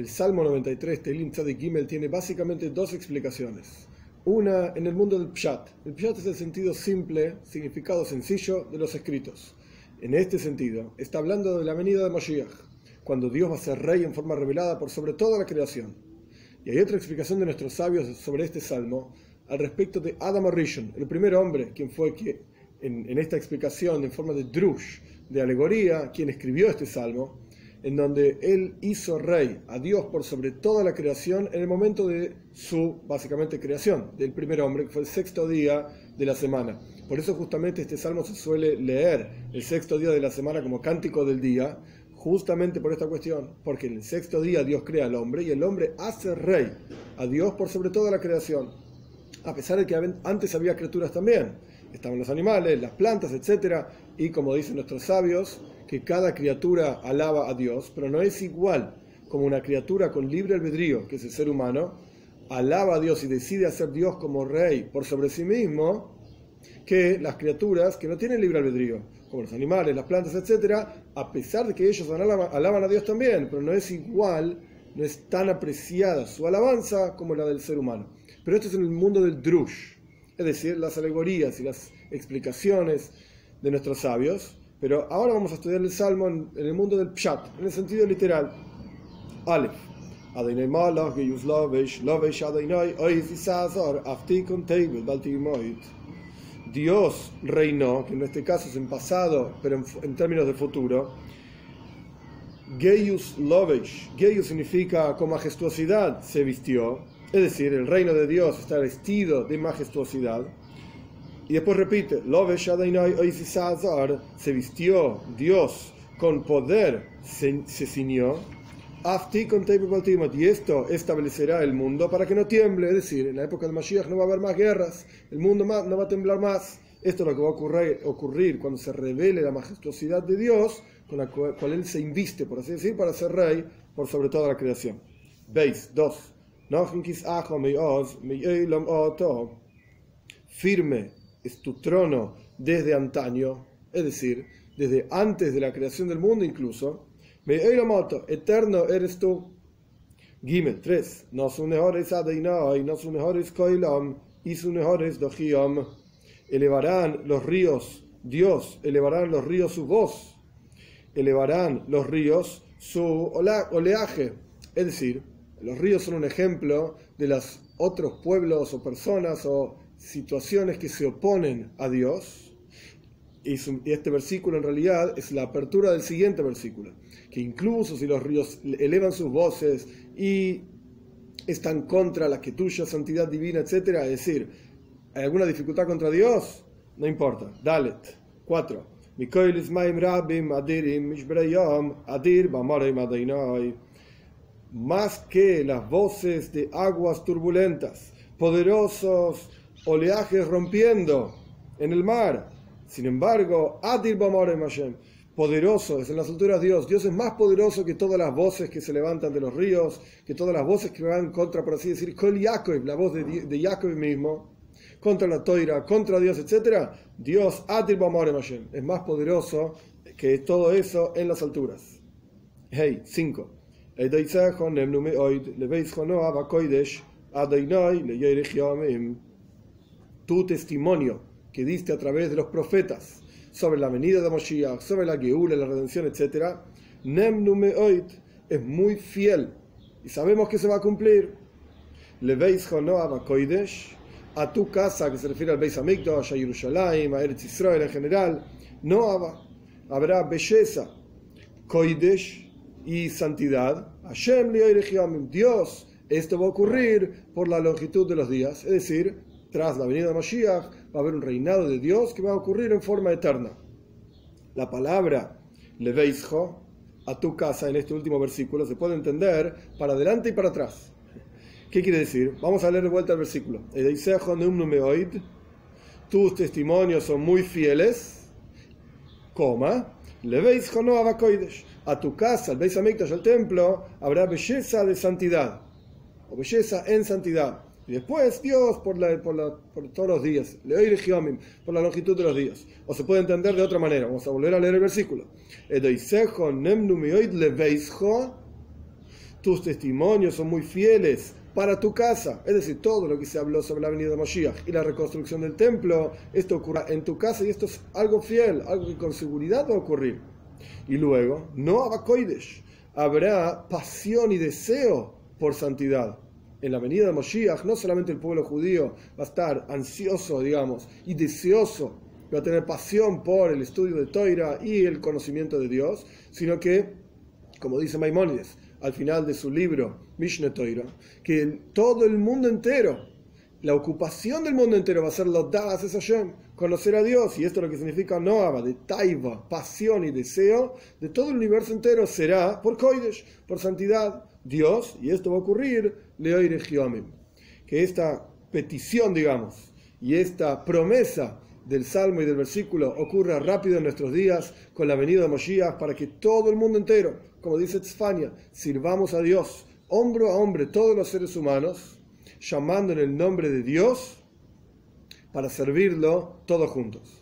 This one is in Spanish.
El Salmo 93, Telim Tzadik Gimel, tiene básicamente dos explicaciones. Una en el mundo del Pshat. El Pshat es el sentido simple, significado sencillo de los escritos. En este sentido, está hablando de la venida de Moshiach, cuando Dios va a ser rey en forma revelada por sobre toda la creación. Y hay otra explicación de nuestros sabios sobre este salmo al respecto de Adam Arishon, el primer hombre, quien fue que, en, en esta explicación en forma de drush, de alegoría, quien escribió este salmo, en donde él hizo rey a Dios por sobre toda la creación en el momento de su, básicamente, creación, del primer hombre, que fue el sexto día de la semana. Por eso justamente este salmo se suele leer el sexto día de la semana como cántico del día, justamente por esta cuestión, porque en el sexto día Dios crea al hombre y el hombre hace rey a Dios por sobre toda la creación, a pesar de que antes había criaturas también, estaban los animales, las plantas, etc. Y como dicen nuestros sabios, que cada criatura alaba a Dios, pero no es igual como una criatura con libre albedrío, que es el ser humano, alaba a Dios y decide hacer Dios como rey por sobre sí mismo, que las criaturas que no tienen libre albedrío, como los animales, las plantas, etc., a pesar de que ellos alaban, a Dios también, pero no es igual, no es tan apreciada su alabanza como la del ser humano. Pero esto es en el mundo del drush, es decir, las alegorías y las explicaciones de nuestros sabios, pero ahora vamos a estudiar el Salmo en, el mundo del Pshat, en el sentido literal. Aleph. Dios reinó, que en este caso es en pasado, pero en, términos de futuro. Geius Lovesh. Geius significa con majestuosidad se vistió. Es decir, el reino de Dios está vestido de majestuosidad. Y después repite, se vistió Dios con poder, se, se ciñó. Y esto establecerá el mundo para que no tiemble. Es decir, en la época del Mashiach no va a haber más guerras, el mundo no va a temblar más. Esto es lo que va a ocurrir, ocurrir cuando se revele la majestuosidad de Dios, con la cual, Él se inviste, por así decir, para ser rey por sobre toda la creación. Veis, dos. Firme es tu trono desde antaño, es decir, desde antes de la creación del mundo incluso. Me moto, eterno eres tú. Gimel 3. No son mejores Adeinai, no son mejores Koilam, y sus mejores. Elevarán los ríos, Dios, elevarán los ríos su voz. Elevarán los ríos su oleaje. Es decir, los ríos son un ejemplo de los otros pueblos o personas o situaciones que se oponen a Dios. Y este versículo en realidad es la apertura del siguiente versículo, que incluso si los ríos elevan sus voces y están contra la que tuya santidad divina, etc., es decir, ¿hay alguna dificultad contra Dios? No importa. Dalet. 4. Más que las voces de aguas turbulentas, poderosos oleajes rompiendo en el mar. Sin embargo, Hashem, poderoso es en las alturas Dios. Dios es más poderoso que todas las voces que se levantan de los ríos, que todas las voces que van contra, por así decir, Kol Yaakov, la voz de, de Jacob mismo, contra la toira, contra Dios, etc. Dios, Hashem, es más poderoso que todo eso en las alturas. Hey, 5 tu testimonio que diste a través de los profetas sobre la venida de Moshiach, sobre la Geula, la redención, etc., es muy fiel y sabemos que se va a cumplir. Le veis Koidesh, a tu casa, que se refiere al Beis Hamikdash, a Jerusalén, a Eretz Israel en general, no habrá belleza, Koidesh y santidad. Hashem Dios, esto va a ocurrir por la longitud de los días, es decir, tras la venida de Mashiach, va a haber un reinado de Dios que va a ocurrir en forma eterna. La palabra leveisjo, a tu casa, en este último versículo, se puede entender para adelante y para atrás. ¿Qué quiere decir? Vamos a leer de vuelta el versículo. Tus testimonios son muy fieles, coma, leveisjo no A tu casa, al Beis al templo, habrá belleza de santidad, o belleza en santidad. Y después Dios por, todos los días, por la longitud de los días. O se puede entender de otra manera. Vamos a volver a leer el versículo. tus testimonios son muy fieles para tu casa. Es decir, todo lo que se habló sobre la venida de Moshiach y la reconstrucción del templo, esto ocurra en tu casa y esto es algo fiel, algo que con seguridad va a ocurrir. Y luego, no habrá pasión y deseo por santidad. En la venida de Moshiach, no solamente el pueblo judío va a estar ansioso, digamos, y deseoso, va a tener pasión por el estudio de Toira y el conocimiento de Dios, sino que, como dice Maimónides, al final de su libro Mishneh Toira, que todo el mundo entero, la ocupación del mundo entero va a ser los das es Hashem, conocer a Dios, y esto es lo que significa Noava, de Taiva, pasión y deseo, de todo el universo entero será por Koidesh, por santidad, Dios, y esto va a ocurrir, Leoire Que esta petición, digamos, y esta promesa del Salmo y del versículo ocurra rápido en nuestros días con la venida de Moshiach para que todo el mundo entero, como dice Tzfania, sirvamos a Dios, hombro a hombre, todos los seres humanos, llamando en el nombre de Dios para servirlo todos juntos.